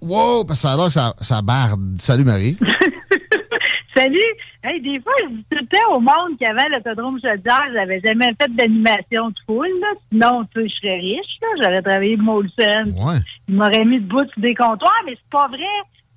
Wow, parce que ça a l'air que ça, ça barde. Salut Marie. Salut! Hey, des fois, je dis tout le temps au monde qu'avant l'autodrome Chaudière, j'avais jamais fait d'animation de foule. Là. Sinon, tu sais, je serais riche. là. J'aurais travaillé de Molson. Ouais. Il m'aurait mis debout sur des comptoirs, mais c'est pas vrai.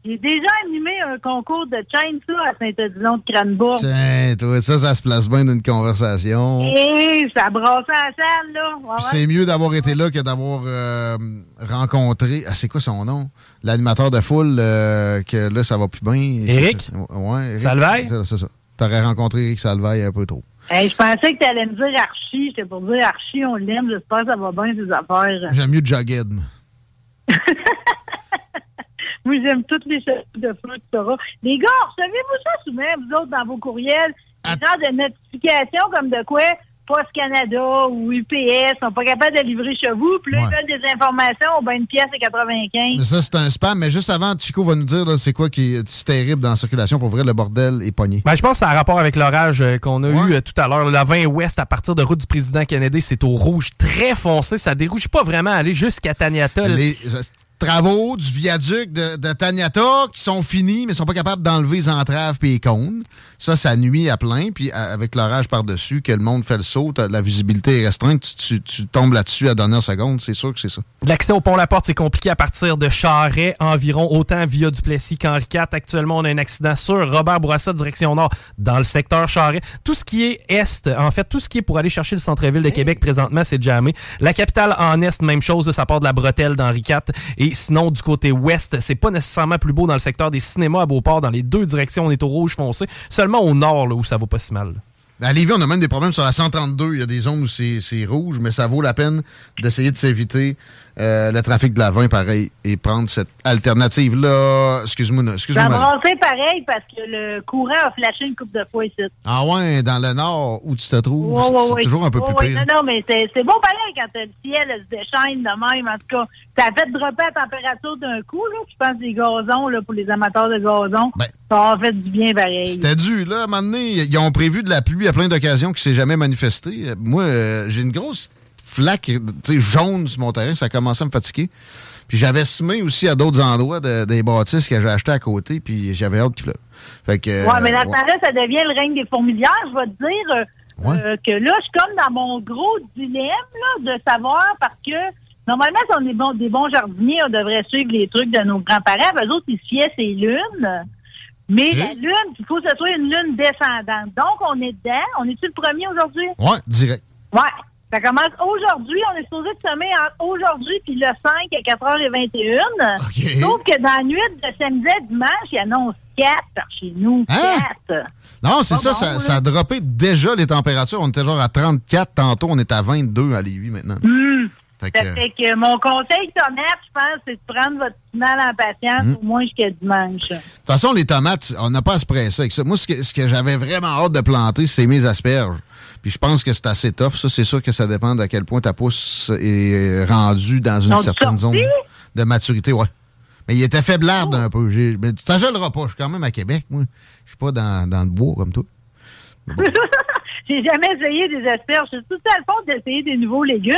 J'ai déjà animé un concours de chainsaw à Saint-Odilon de Cranbourg. Tiens, toi, ça, ça se place bien dans une conversation. Et ça brassait la salle, là. Ouais, Puis ouais. C'est mieux d'avoir été là que d'avoir euh, rencontré. Ah, c'est quoi son nom? L'animateur de foule, euh, que là, ça va plus bien. Éric? Ouais, Éric. Salvaille? C'est ça. T'aurais rencontré Eric Salvaille un peu trop. Hey, je pensais que tu allais me dire Archie. J'étais pour dire Archie, on l'aime. J'espère que ça va bien, ses affaires. J'aime mieux Jughead. Moi, j'aime toutes les choses de feu, etc. Les gars, recevez-vous ça souvent, vous autres, dans vos courriels? Des genres de notifications comme de quoi? Post Canada ou UPS sont pas capables de livrer chez vous, puis là, Ouais. ils veulent des informations au ben une pièce à 95. Mais ça, c'est un spam. Mais juste avant, Chico va nous dire là, c'est quoi qui est terrible dans la circulation. Pour vrai, le bordel est pogné. Ben, je pense que ça a rapport avec l'orage euh, qu'on a eu euh, tout à l'heure. La 20 ouest, à partir de route du président Kennedy, c'est au rouge très foncé. Ça dérouge pas vraiment à aller jusqu'à Taniata. Les travaux du viaduc de, de Taniata qui sont finis, mais sont pas capables d'enlever les entraves et les cônes. Ça, ça nuit à plein. Puis avec l'orage par-dessus, que le monde fait le saut, la visibilité est restreinte, tu, tu- tu tombes là-dessus à la dernière seconde. C'est sûr que c'est ça. L'accès au pont La Porte, c'est compliqué à partir de Charret environ, autant via Duplessis qu'Henri IV. Actuellement, on a un accident sur Robert Bourassa, direction nord, dans le secteur Charret. Tout ce qui est est, en fait, tout ce qui est pour aller chercher le centre-ville de Québec présentement, c'est jamais. La capitale en est, même chose, ça part de la bretelle d'Henri IV. Et sinon, du côté ouest, c'est pas nécessairement plus beau dans le secteur des cinémas à Beauport. Dans les deux directions, on est au rouge foncé. Seulement au nord, là, où ça va pas si mal. À Lévis, on a même des problèmes sur la 132. Il y a des zones où c'est rouge, mais ça vaut la peine d'essayer de s'éviter euh, le trafic de la 20, pareil, et prendre cette alternative-là. Excuse-moi, Ça excuse-moi. a Marie. brassé pareil parce que le courant a flashé une coupe de fois ici. Ah ouais, dans le nord où tu te trouves, c'est toujours un peu plus pire. Non, non, mais c'est bon pareil quand le ciel se déchaîne de même. En tout cas, ça a fait dropper la température d'un coup. Là. Je pense des gazons, là, pour les amateurs de gazon, ça a fait du bien pareil. Ben, C'était dû, là. À un moment donné, ils ont prévu de la pluie à plein d'occasions qui s'est jamais manifestée. Moi, euh, j'ai une grosse flaque jaune sur mon terrain. Ça a commencé à me fatiguer. Puis j'avais semé aussi à d'autres endroits de- des bâtisses que j'ai achetées à côté. Puis j'avais hâte qu'il pleuve. Fait que, ouais, mais ce ouais. ça devient le règne des fourmilières. Je vais te dire euh, euh, que là, je suis comme dans mon gros dilemme là, de savoir parce que normalement, si on est bon, des bons jardiniers, on devrait suivre les trucs de nos grands-parents. Eux autres, ils fiaient ces lunes. Mais la lune, il faut que ce soit une lune descendante. Donc, on est dedans. On est-tu le premier aujourd'hui? Ouais, direct. Ouais. Ça commence aujourd'hui. On est supposé de semer entre aujourd'hui puis le 5 à 4h21. Sauf que dans la nuit de samedi à dimanche, il annonce 4 par chez nous. Hein? 4. Non, c'est ça, bon, ça, a droppé déjà les températures. On était genre à 34 tantôt. On est à 22 à Lévis maintenant. Fait que, Ça fait que mon conseil, tomate, je pense, c'est de prendre votre mal en patience Hmm. au moins jusqu'à dimanche. De toute façon, les tomates, on n'a pas à se presser avec ça. Moi, ce que, ce que j'avais vraiment hâte de planter, c'est mes asperges. Puis je pense que c'est assez tough. Ça, c'est sûr que ça dépend de à quel point ta pousse est rendue dans une certaine zone de maturité. Ouais. Mais il était faiblarde un peu. Mais ça gèlera pas. Je suis quand même à Québec, moi. Je suis pas dans, dans le bois comme toi. j'ai jamais essayé des asperges. C'est tout à le fond d'essayer des nouveaux légumes.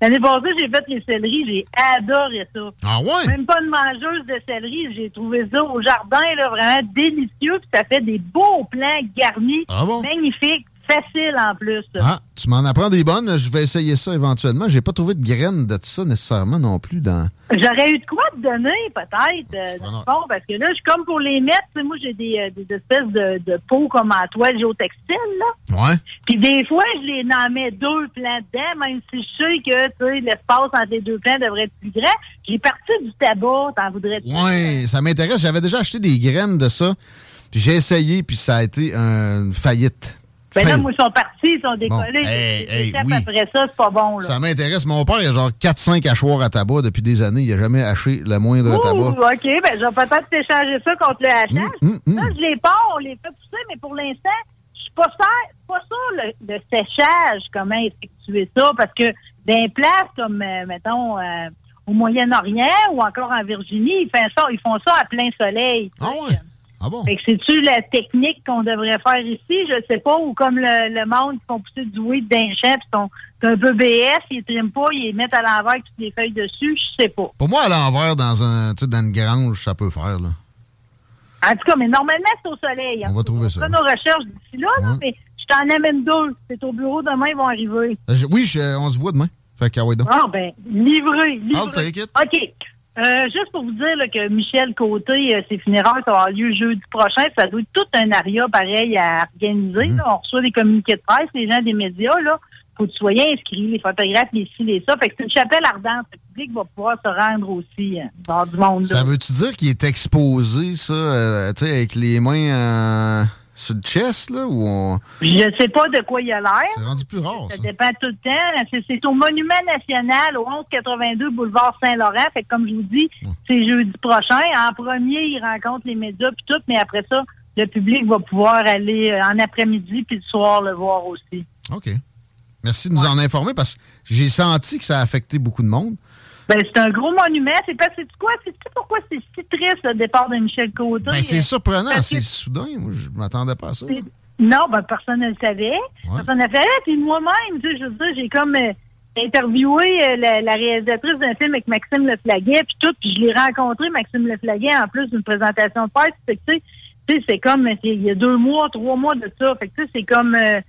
L'année passée, j'ai fait les céleris. J'ai adoré ça. Ah ouais? Même pas une mangeuse de céleri. J'ai trouvé ça au jardin, là, vraiment délicieux. Puis ça fait des beaux plants garnis. Ah bon? Magnifiques. Facile en plus. Ah, tu m'en apprends des bonnes. Je vais essayer ça éventuellement. J'ai pas trouvé de graines de ça nécessairement non plus dans. J'aurais eu de quoi te donner, peut-être, euh, bon, parce que là, je suis comme pour les mettre. Moi, j'ai des, euh, des, espèces de, de pots comme en toile géotextile, là. Ouais. Puis des fois, je les en mets deux plants dedans, même si je sais que, tu sais, l'espace entre les deux plants devrait être plus grand. J'ai parti du tabac, t'en voudrais-tu? Oui, ça m'intéresse. J'avais déjà acheté des graines de ça. Puis j'ai essayé, puis ça a été une faillite. Ben là, moi, ils sont partis, ils sont décollés. Après ça, c'est pas bon. Là. Ça m'intéresse. Mon père, il a genre 4-5 hachoirs à tabac depuis des années. Il n'a jamais haché le moindre tabac. OK, ben je vais peut-être t'échanger ça contre le hachage. Hum, hum, hum. Là, je les pas, on les fait pousser, mais pour l'instant, je suis pas sûr, pas sûr le, séchage, comment effectuer ça, parce que dans places comme, euh, mettons, euh, au Moyen-Orient ou encore en Virginie, ils font ça, ils font ça à plein soleil. Ah ouais? Ah bon? c'est-tu la technique qu'on devrait faire ici? Je sais pas. Ou comme le, monde qui font pousser du weed d'un champ, puis sont un peu BS, ils triment pas, ils les mettent à l'envers avec toutes les feuilles dessus, je sais pas. Pour moi, à l'envers, dans un dans une grange, ça peut faire, là. En tout cas, mais normalement, c'est au soleil. On va trouver ça. On nos recherches d'ici là, mais je t'en amène deux. C'est au bureau demain, ils vont arriver. Euh, oui, on se voit demain. Fait qu'à Ah, ben, livré, livré. I'll take it. OK. Euh, juste pour vous dire que Michel Côté, euh, ses funérailles avoir lieu jeudi prochain. Ça doit être tout un aria pareil à organiser. Mhm. On reçoit des communiqués de presse, les gens des médias. Là, faut que tu sois inscrit, les photographes, les ci, les ça. Fait que c'est une chapelle ardente. Le public va pouvoir se rendre aussi euh, dans du monde. Ça veut-tu dire qu'il est exposé, ça, tu sais, avec les mains sur le chest, là, ou on... Je sais pas de quoi il a l'air. C'est rendu plus rare, ça. Ça dépend tout le temps. C'est au Monument National, au 1182 boulevard Saint-Laurent. Fait que, comme je vous dis, c'est jeudi prochain. En premier, il rencontre les médias puis tout, mais après ça, le public va pouvoir aller euh, en après-midi puis le soir le voir aussi. OK. Merci de nous en informer parce que j'ai senti que ça a affecté beaucoup de monde. Ben, c'est un gros monument. C'est pas, c'est quoi? C'est pourquoi c'est si triste le départ de Michel Côté? Ben, c'est surprenant, c'est soudain. Moi, je m'attendais pas à ça. Non, ben, personne ne le savait. Personne ne le savait. Puis moi-même, tu sais, je veux dire, j'ai comme euh, interviewé euh, la, réalisatrice d'un film avec Maxime Leflaguet, puis tout, puis je l'ai rencontré, Maxime Leflaguet, en plus d'une présentation de presse. tu sais, c'est comme, il y a deux mois, trois mois de ça. Fait que, tu sais, c'est comme... Euh,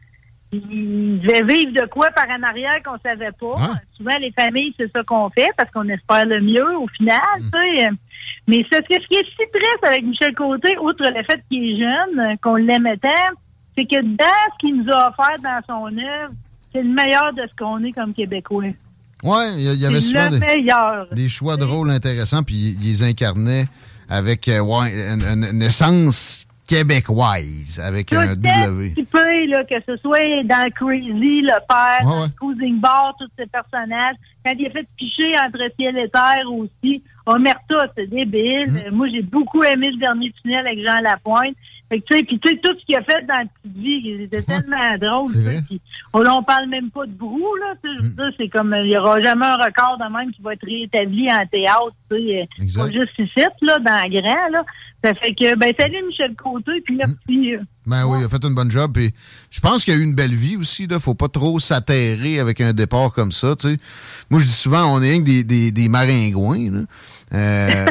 ils devaient vivre de quoi par en arrière qu'on savait pas. Hein? Souvent, les familles, c'est ça qu'on fait parce qu'on espère le mieux au final. Hmm. tu sais. Mais ce, qui est si triste avec Michel Côté, outre le fait qu'il est jeune, qu'on l'aimait tant, c'est que dans ce qu'il nous a offert dans son œuvre, c'est le meilleur de ce qu'on est comme Québécois. Oui, il y, avait souvent des, choix de rôle intéressants, puis il les incarnait avec euh, une, une, essence québécoise avec un W. Tu peux, là, que ce soit dans Crazy, le père, Cruising Bar, tous ces personnages. Quand il a fait picher entre ciel et terre aussi. Omerta, c'est débile. Mm. Moi, j'ai beaucoup aimé le dernier tunnel avec Jean Lapointe. Fait que, tu sais, puis tu sais, tout ce qu'il a fait dans la petite vie, c'était tellement drôle. on, on parle même pas de brou, là. Mm. C'est comme, il y aura jamais un record de même qui va être réétabli en théâtre, tu sais. Pas juste ici, là, dans grand, là. Ça fait que, ben, salut Michel Côté, puis merci. Euh, ben oui, il a fait une bonne job. Puis je pense qu'il a eu une belle vie aussi. Là. Faut pas trop s'atterrer avec un départ comme ça. Moi, je dis souvent, on est rien que des, des, des maringouins. Là. Euh,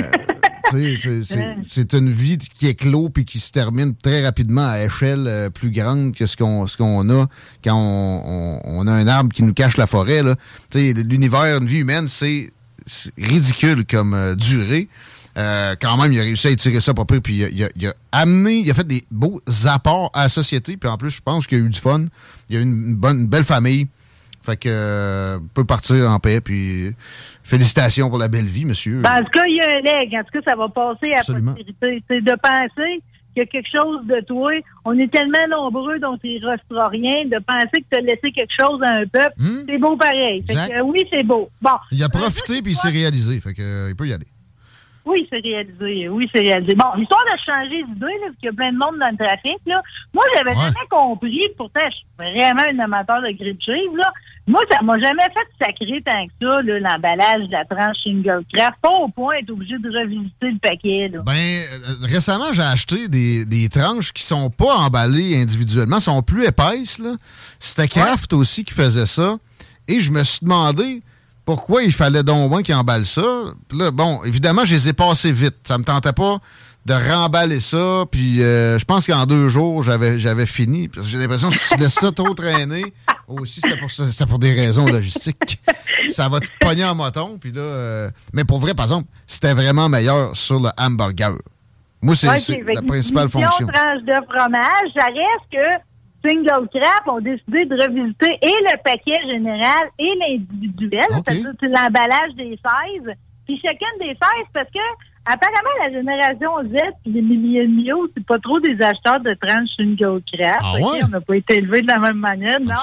c'est une vie qui éclot puis qui se termine très rapidement à échelle euh, plus grande que ce qu'on ce qu'on a quand on, on, a un arbre qui nous cache la forêt. L'univers, une vie humaine, c'est ridicule comme durée. Euh, quand même, il a réussi à étirer ça pas peu, puis il a, amené, il a fait des beaux apports à la société, puis en plus, je pense qu'il a eu du fun. Il a eu une, bonne, belle famille. Fait que euh, peut partir en paix, puis félicitations pour la belle vie, monsieur. Ben, en tout cas, il y a un leg. En tout cas, ça va passer à postérité. C'est de penser qu'il y a quelque chose de toi. On est tellement nombreux, donc il ne restera rien. De penser que tu as laissé quelque chose à un peuple, hmm? c'est beau pareil. Fait que, oui, c'est beau. Bon. Il a profité, puis il s'est réalisé. Fait que, il peut y aller. Oui, c'est réalisé. Oui, c'est réalisé. Bon, histoire de changer d'idée, parce qu'il y a plein de monde dans le trafic, là. Moi, j'avais jamais compris, pourtant, je suis vraiment un amateur de cheese, là. Moi, ça m'a jamais fait sacrer tant que ça, l'emballage de la tranche single craft. Pas au point d'être obligé de revisiter le paquet, là. Ben, euh, récemment, j'ai acheté des, des tranches qui sont pas emballées individuellement, sont plus épaisses, là. C'était Kraft aussi qui faisait ça. Et je me suis demandé, pourquoi il fallait donc moins qu'il emballe ça? là, bon, évidemment, je les ai passés vite. Ça me tentait pas de remballer ça. Puis euh, je pense qu'en deux jours, j'avais, j'avais fini. J'ai l'impression que si tu laisses ça trop traîner, aussi, c'est pour, ça- pour des raisons logistiques. ça va te pogner en moton. Puis là, euh, mais pour vrai, par exemple, c'était vraiment meilleur sur le hamburger. Moi, c'est la principale fonction. tranche de fromage, ça reste que Single Crap ont décidé de revisiter et le paquet général et l'individuel, c'est-à-dire c'est l'emballage des 16, puis chacune des 16, parce que apparemment la génération Z puis les milléniaux, c'est pas trop des acheteurs de tranches Single Crap. Ah ouais? On n'a pas été élevés de la même manière, non?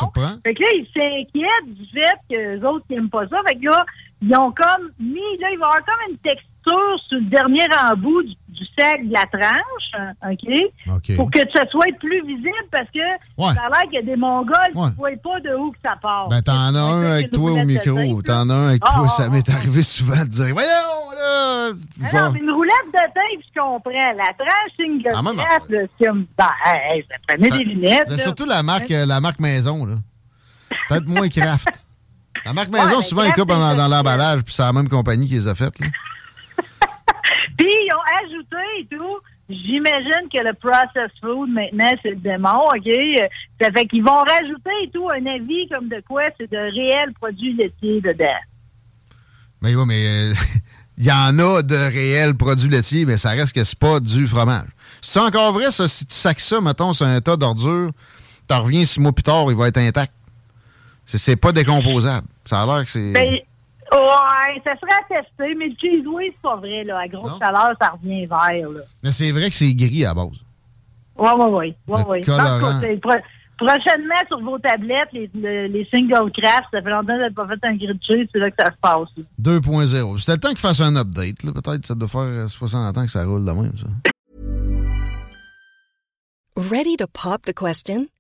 Fait que là, ils s'inquiètent du fait que les autres n'aiment pas ça. Fait que là, ils ont comme mis, là, il va y avoir comme une texture sur le dernier embout du, du sac de la tranche, hein, OK? Pour que ça soit plus visible parce que Ouais. ça a l'air qu'il y a des Mongols Ouais. qui ne voient pas de où que ça part. Ben, t'en as un avec toi au micro. T'en as un avec Ah, toi. ah, Ça ah, m'est ah. arrivé souvent de dire Voyons, là! Genre, non, mais une roulette de tape, je comprends. La tranche single Ah, crap, là, c'est comme, ben, hey, ça prenait Ça- des lunettes. mais là. surtout la marque, euh, la marque maison, là. Peut-être moins craft. La marque maison, mais souvent, ils coupent dans, dans l'emballage, puis c'est la même compagnie qui les a faites. là. Puis, ils ont ajouté et tout. J'imagine que le processed food, maintenant, c'est le démon, OK? Ça fait qu'ils vont rajouter et tout un avis comme de quoi c'est de réels produits laitiers dedans. Mais oui, mais euh, il y en a de réels produits laitiers, mais ça reste que c'est pas du fromage. C'est encore vrai, ça, si tu sacs ça, mettons, sur un tas d'ordures, t'en reviens six mois plus tard, il va être intact. C'est- C'est pas décomposable. Ça a l'air que c'est. Ouais, ça serait à tester, mais le cheese whiz, c'est pas vrai, là. À grosse Non? chaleur, ça revient vert, là. Mais c'est vrai que c'est gris à base. Ouais, ouais, ouais. ouais, Le ouais. colorant. Pro- prochainement, sur vos tablettes, les, le- les single craft, ça fait longtemps que vous n'avez pas fait un grilled cheese, c'est là que ça se passe. là. 2.0. C'était le temps qu'il fasse un update. là. Peut-être que ça doit faire euh, 60 ans que ça roule de même, ça. Ready to pop the question?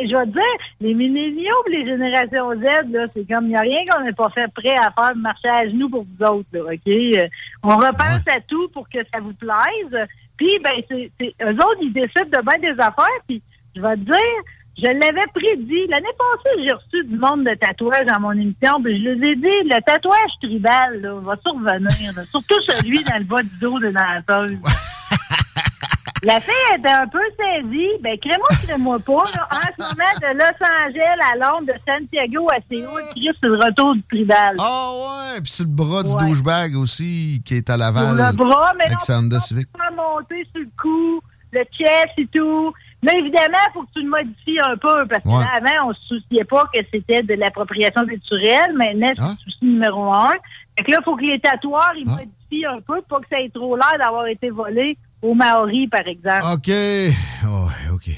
Je vais te dire, les milléniaux et les générations Z, là, c'est comme, il n'y a rien qu'on n'ait pas fait prêt à faire marcher à genoux pour vous autres, là, OK? Euh, On repense à tout pour que ça vous plaise. Puis, ben, c'est, c'est, eux autres, ils décident de bien des affaires. Puis, je vais te dire, je l'avais prédit. L'année passée, j'ai reçu du monde de tatouage dans mon émission. Puis, je les ai dit, le tatouage tribal, là, va survenir. là. Surtout celui dans le bas du dos de danseuse. La fille était un peu saisie. Ben, crée-moi, crée-moi pas. Là. En ce moment, de Los Angeles à Londres, de Santiago à Séoul, Chris, c'est le retour du tribal. Ah ouais, puis c'est le bras du Ouais. douchebag aussi qui est à Sur Laval. le bras, mais avec sa Honda on Civic. peut monter sur le cou, le chest et tout. Mais évidemment, il faut que tu le modifies un peu, parce que Ouais. là, avant, on se souciait pas que c'était de l'appropriation culturelle. Maintenant, c'est Ah. le souci numéro un. Fait que là, il faut que les tatoueurs, ils Ah. modifient un peu, pour pas que ça ait trop l'air d'avoir été volé aux Maoris, par exemple. OK. Ouais, OK.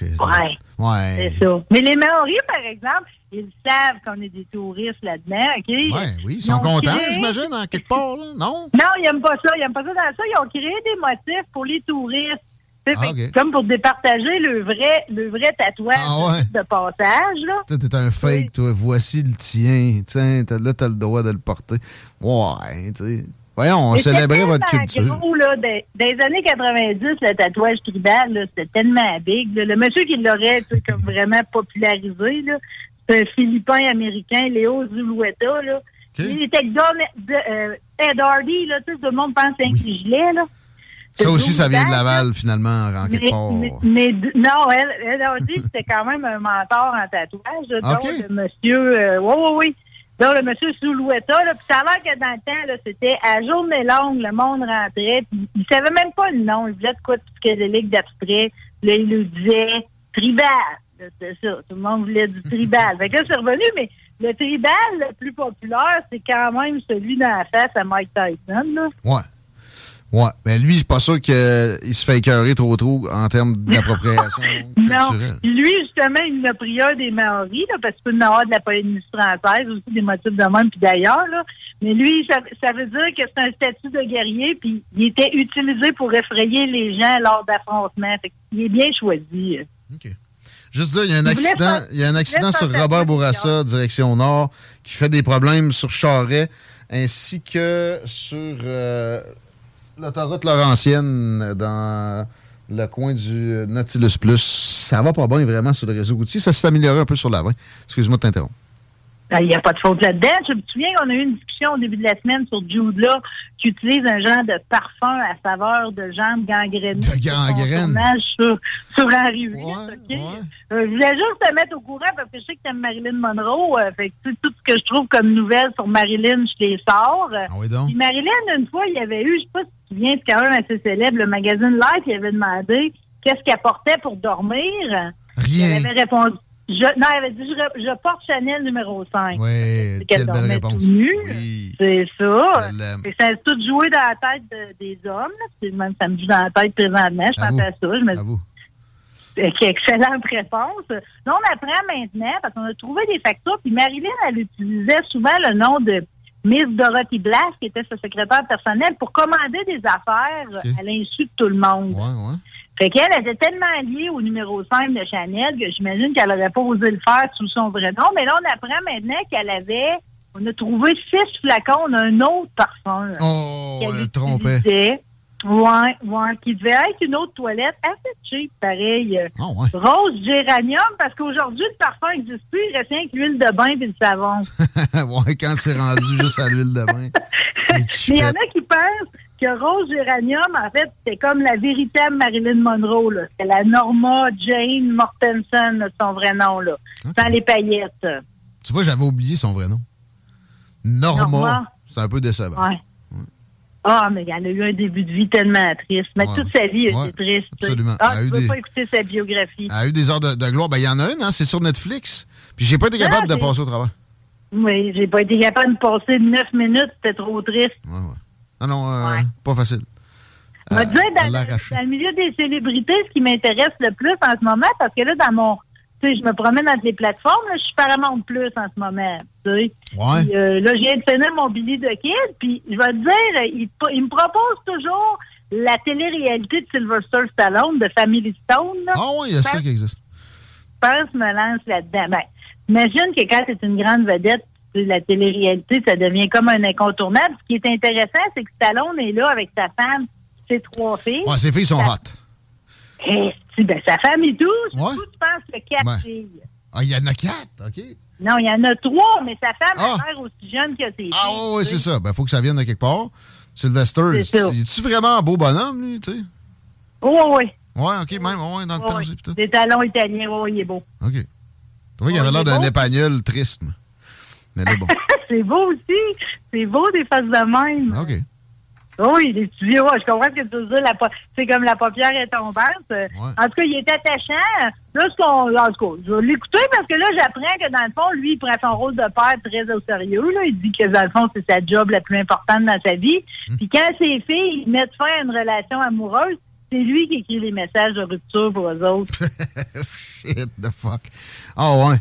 Ouais. Ouais. C'est ça. Mais les Maoris, par exemple, ils savent qu'on est des touristes là-dedans, OK? Ouais, oui, ils sont ont contents, créé- j'imagine, en quelque part, là. Non? Non, ils n'aiment pas ça. Ils n'aiment pas ça dans ça. Ils ont créé des motifs pour les touristes. Ah. Comme pour départager le vrai, le vrai tatouage Ah, ouais. de passage, là. T'es un fake, toi. Voici le tien. Tiens, là, t'as le droit de le porter. Ouais, tu sais. Voyons, on célébrait votre culture. Gros, là, des, des années 90, le tatouage tribal, c'était tellement big. là. Le monsieur qui l'aurait comme vraiment popularisé, c'est un Philippin américain, Léo Zulueta. Là. Il était Don, euh, Ed Hardy, là, tout le monde pense à un gilet, là. Ça aussi, ça vient de. Laval, finalement, en quelque Mais, part. mais- mais d- non, elle, elle a dit que c'était quand même un mentor en tatouage. Donc, le monsieur, euh, oui, oui, oui. Donc, le monsieur Soulouetta, là, puis ça a l'air que dans le temps, là, c'était à journée longue, le monde rentrait, puis il savait même pas le nom. Il voulait de quoi de psychédélique d'abstrait. Là, il nous disait tribal. Là, C'est ça. Tout le monde voulait du tribal. fait que là, c'est revenu, mais le tribal le plus populaire, c'est quand même celui dans la face à Mike Tyson, là. Ouais. Ouais. Mais lui, je suis pas sûr qu'il se fait écœurer trop trop en termes d'appropriation Non. Lui, justement, il en a pris un des Maoris, là, parce qu'il peut en avoir de la Polynésie française, aussi des motifs de même, puis d'ailleurs. là. Mais lui, ça, ça veut dire que c'est un statut de guerrier, puis il était utilisé pour effrayer les gens lors d'affrontements. Fait qu'il est bien choisi. Juste dire, il y a un Il accident, il y a un il accident sur Robert sa Bourassa, direction nord, qui fait des problèmes sur Charret, ainsi que sur euh, l'autoroute Laurentienne dans le coin du Nautilus Plus. Ça va pas bien vraiment sur le réseau routier. Ça s'est amélioré un peu sur l'avant. Excuse-moi de t'interrompre. Ben, Il n'y a pas de faute là-dedans. Je me souviens qu'on a eu une discussion au début de la semaine sur Jude là, qui utilise un genre de parfum à saveur de jambes gangrénées. De gangrène. Sur, sur VIII, OK? Euh, je voulais juste te mettre au courant parce que je sais que t'aimes Marilyn Monroe. euh, fait que tu sais, tout ce que je trouve comme nouvelles sur Marilyn, je les sors. Ah oui, donc. Puis Marilyn, une fois, il y avait eu, je sais pas si tu te souviens, c'est quand même assez célèbre, le magazine Life, il avait demandé qu'est-ce qu'elle portait pour dormir. Rien. Elle avait répondu. Je, non, elle avait dit, je, porte Chanel numéro 5. Oui, C'est qu'elle belle réponse. nu. C'est ça. Que ça a tout joué dans la tête de- des hommes. là. Même ça me joue dans la tête présentement. Je pensais à ça. Je me dis, quelle excellente réponse. Là, on apprend maintenant, parce qu'on a trouvé des factures, puis Marilyn, elle utilisait souvent le nom de Miss Dorothy Blass, qui était sa secrétaire personnelle, pour commander des affaires à l'insu de tout le monde. Fait qu'elle elle était tellement liée au numéro 5 de Chanel que j'imagine qu'elle n'aurait pas osé le faire sous son vrai nom. Mais là, on apprend maintenant qu'elle avait, on a trouvé six flacons d'un autre parfum. Oh, elle trompait. Ouais, ouais, qui devait être une autre toilette assez cheap, pareil. Ah, Rose géranium, parce qu'aujourd'hui, le parfum n'existe plus, il reste rien que l'huile de bain et le savon. ouais, quand c'est rendu juste à l'huile de bain. Il y en a qui pensent que Rose Géranium, en fait, c'était comme la véritable Marilyn Monroe. là. C'est la Norma Jane Mortensen, son vrai nom, là. Sans les paillettes. Tu vois, j'avais oublié son vrai nom. Norma. Norma. C'est un peu décevant. Ouais. Ah, mais elle a eu un début de vie tellement triste. Mais Ouais. toute sa vie, Ouais, c'est triste. absolument. Ah, Elle tu veux des- pas écouter sa biographie. Elle a eu des heures de, de gloire. Ben, il y en a une, hein, c'est sur Netflix. Puis j'ai pas été capable Ah, de c'est- passer au travail. Oui, j'ai pas été capable de passer neuf minutes, c'était trop triste. Ah non, euh, pas facile. Je vais Euh, dire, dans, dans le milieu des célébrités, ce qui m'intéresse le plus en ce moment, parce que là, dans mon. Tu sais, je me promène entre les plateformes, là, je suis Paramount Plus en ce moment. Tu sais. Ouais. Puis, euh, là, je viens de finir mon billet de kid, puis je vais te dire, il, il me propose toujours la télé-réalité de Sylvester Stallone, de Family Stone. Ah oui, il y a ça qui existe. Je pense que je me lance là-dedans. Ben, imagine que quand tu es une grande vedette, la télé-réalité, ça devient comme un incontournable. Ce qui est intéressant, c'est que Stallone est là avec sa femme, ses trois filles. Ouais, ses filles sont Ça- hot. Eh, ben, sa femme et tout, Ouais. tu penses a quatre Ouais. filles. Ah, il y en a quatre, OK. Non, il y en a trois, mais sa femme Ah. l'air aussi jeune que ses filles. Ah oui, oui, c'est ça. Ben, faut que ça vienne de quelque part. Sylvester, es-tu vraiment un beau bonhomme, lui, tu sais? Oui, oui. Ouais, OK, même, ouais, dans le temps. Des talons italiens, oui, il est beau. OK. Tu vois, il avait Ouais, l'air est d'un épagnol triste. mais- Mais bon. c'est beau aussi. C'est beau des faces de même. OK. Oui, les ouais, je comprends ce que tu veux dire. C'est comme la paupière est tombante. En tout cas, il est attachant. Là, ce qu'on. En tout cas, je vais l'écouter parce que là, j'apprends que dans le fond, lui, il prend son rôle de père très au sérieux. Là. Il dit que dans le fond, c'est sa job la plus importante dans sa vie. Puis quand ses filles mettent fin à une relation amoureuse, c'est lui qui écrit les messages de rupture pour eux autres. Shit the fuck. Ah ouais.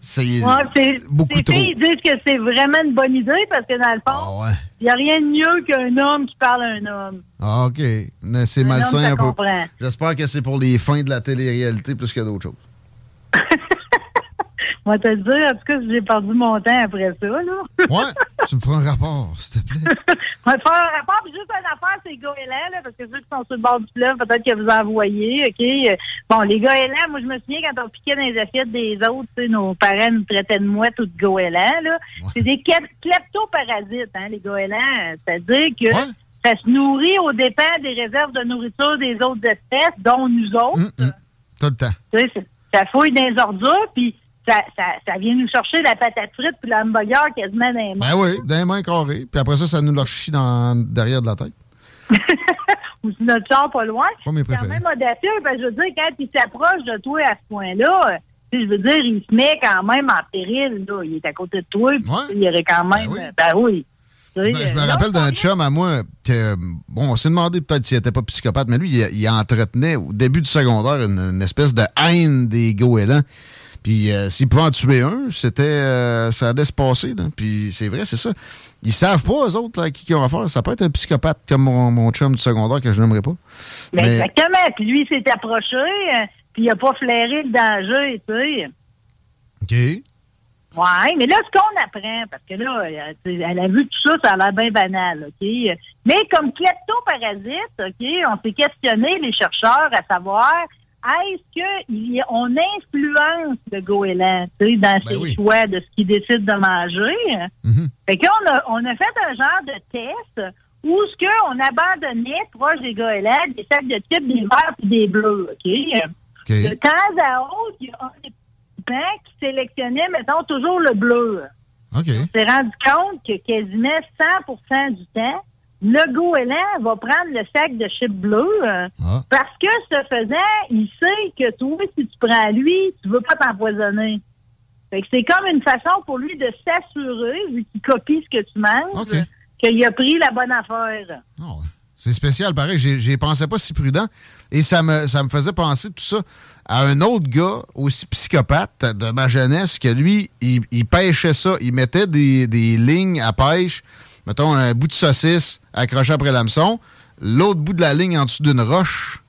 C'est Ouais, beaucoup trop. filles disent que c'est vraiment une bonne idée parce que dans le fond, Ah ouais. il n'y a rien de mieux qu'un homme qui parle à un homme. Ah, OK. Mais C'est homme, malsain un peu. J'espère que c'est pour les fins de la télé-réalité plus que d'autres choses. Moi, te le dire, en tout cas, j'ai perdu mon temps après ça, là. Ouais, tu me feras un rapport, s'il te plaît. On va te faire un rapport, puis juste une affaire, c'est les goélands, là, parce que ceux qui sont sur le bord du fleuve, peut-être que vous en voyez, OK? Bon, les goélands, moi, je me souviens quand on piquait dans les assiettes des autres, tu sais, nos parents nous traitaient de mouettes ou de goélands, là. C'est des klep- kleptoparasites, hein, les goélands. C'est-à-dire que ça se nourrit aux dépens des réserves de nourriture des autres espèces, dont nous autres. Tout le temps. Tu sais, ça fouille dans les ordures, puis ça, ça, ça vient nous chercher la patate frite puis l'hamburger quasiment dans les mains. Ben oui, dans les mains carrées. Puis après ça, ça nous leur chie dans, derrière de la tête. Ou si notre char pas loin. Pas mes C'est quand même audacieux, je veux dire, quand il s'approche de toi à ce point-là, euh, je veux dire, il se met quand même en péril, là. Il est à côté de toi, puis Ouais. il y aurait quand même... oui. euh, Ben oui. Ben, je euh, me non, rappelle d'un chum à moi que, bon, on s'est demandé peut-être s'il était pas psychopathe, mais lui, il, il entretenait au début du secondaire une, une espèce de haine des goélands. Puis euh, s'il pouvait en tuer un, c'était euh, ça allait se passer. Là. Puis c'est vrai, c'est ça. Ils savent pas, eux autres, là, qui ils ont affaire. Ça peut être un psychopathe comme mon, mon chum du secondaire que je n'aimerais pas. Ben, Mais- Exactement. Puis lui, il s'est approché, euh, puis il a pas flairé le danger, tu sais. OK. Ouais, mais là, ce qu'on apprend, parce que là, elle a vu tout ça, ça a l'air bien banal, OK? Mais comme kleptoparasite, OK, on s'est questionné, les chercheurs, à savoir, est-ce qu'on influence le goéland, dans Ben ses oui. choix de ce qu'il décide de manger? Mhm. Fait qu'on a, on a fait un genre de test où ce qu'on abandonnait proche des goélands des sacs de type des verts et des bleus, OK? De temps à autre, il y a un des participants qui sélectionnait, mettons, toujours le bleu. OK. On s'est rendu compte que quasiment 100% du temps, le goéland va prendre le sac de chips bleu euh, Ah. parce que, ce faisant, il sait que toi, si tu prends à lui, tu veux pas t'empoisonner. Fait que c'est comme une façon pour lui de s'assurer, vu qu'il copie ce que tu manges, qu'il a pris la bonne affaire. Ah. C'est spécial, pareil. J'y pensais pas si prudent. Et ça me, ça me faisait penser tout ça à un autre gars aussi psychopathe de ma jeunesse que lui, il, il pêchait ça. Il mettait des, des lignes à pêche, mettons un bout de saucisse accroché après l'hameçon, l'autre bout de la ligne en dessous d'une roche,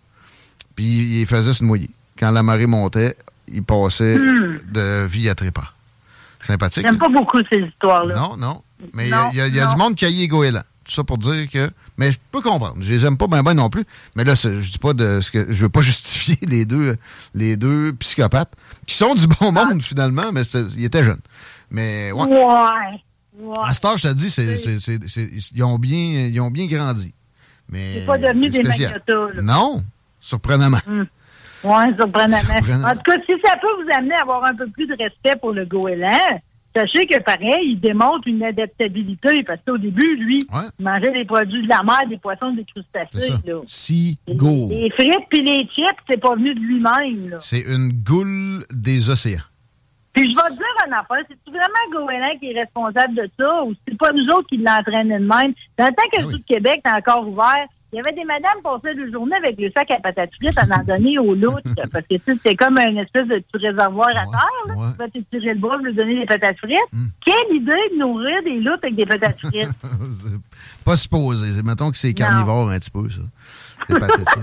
puis il faisait se noyer. Quand la marée montait, il passait de vie à trépas. Sympathique. J'aime hein? pas beaucoup ces histoires-là. Non, non. Mais il y a- y du monde qui a goéland. Tout ça pour dire que. Mais je peux comprendre. Je les aime pas bien ben non plus. Mais là, je dis pas de ce que. Je veux pas justifier les deux, les deux psychopathes qui sont du bon monde finalement, mais ils étaient jeunes. Mais ouais. Ouais. Ouais. À cet âge, je te dis, c'est, c'est- c'est- c'est- ils, ont bien, ils ont bien grandi. Mais C'est pas devenu des là. Non, surprenamment. Oui, surprenamment. En tout cas, si ça peut vous amener à avoir un peu plus de respect pour le goéland, sachez que pareil, il démontre une adaptabilité parce qu'au début, lui, Ouais. il mangeait des produits de la mer, des poissons, des crustacés. là. Sea Les frites puis les chips, c'est pas venu de lui-même. là. C'est une goule des océans. Puis je vais te dire une affaire, c'est vraiment goéland qui est responsable de ça ou c'est pas nous autres qui l'entraînent de même? Dans le temps que Ah le oui. De Québec était encore ouvert, il y avait des madames qui passaient la journée avec le sac à patates frites à en donner aux loutres parce que tu c'était comme une espèce de petit réservoir à terre. Là. ouais. Tu pouvais t'étirer le bras pour lui donner des patates frites. Hmm. Quelle idée de nourrir des loutres avec des patates frites? C'est pas supposé. C'est- Mettons que c'est carnivore un petit peu, ça. C'est pathétique.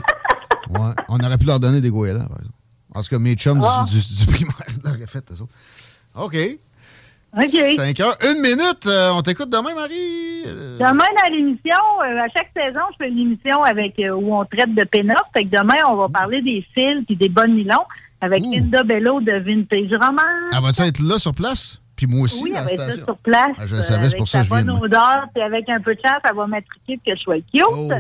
Ouais. On aurait pu leur donner des goélands, par exemple. En tout cas, mes chums Ah. du, du- du primaire l'auraient fait, eux autres. OK. OK. 5 heures. Une minute. Euh, on t'écoute demain, Marie? Euh, Demain, dans l'émission, euh, à chaque saison, je fais une émission avec où on traite de pénop. Fait que demain, on va parler des fils et des bonnes nylons avec. Linda Bello de Vintage Romance. elle va-tu être là sur place? Puis moi aussi, oui, la station. sur place. Ah, je le euh, savais, c'est avec pour ça que je viens de bonne odeur, puis avec un peu de chance, elle va m'attriquer que je sois cute. Oh.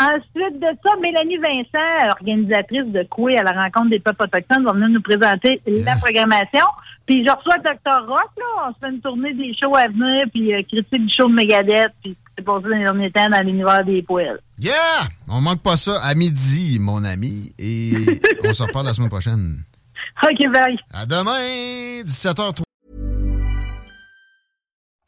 Ensuite de ça, Mélanie Vincent, organisatrice de Coué à la rencontre des peuples autochtones, va venir nous présenter la Yeah. programmation. Puis je reçois Dr. Rock, là. On se fait une tournée des shows à venir, puis euh, critique du show de Megadeth, puis c'est passé dans les derniers temps dans l'univers des poêles. Yeah! On manque pas ça à midi, mon ami. Et on se reparle la semaine prochaine. OK, bye. À demain, 17h03.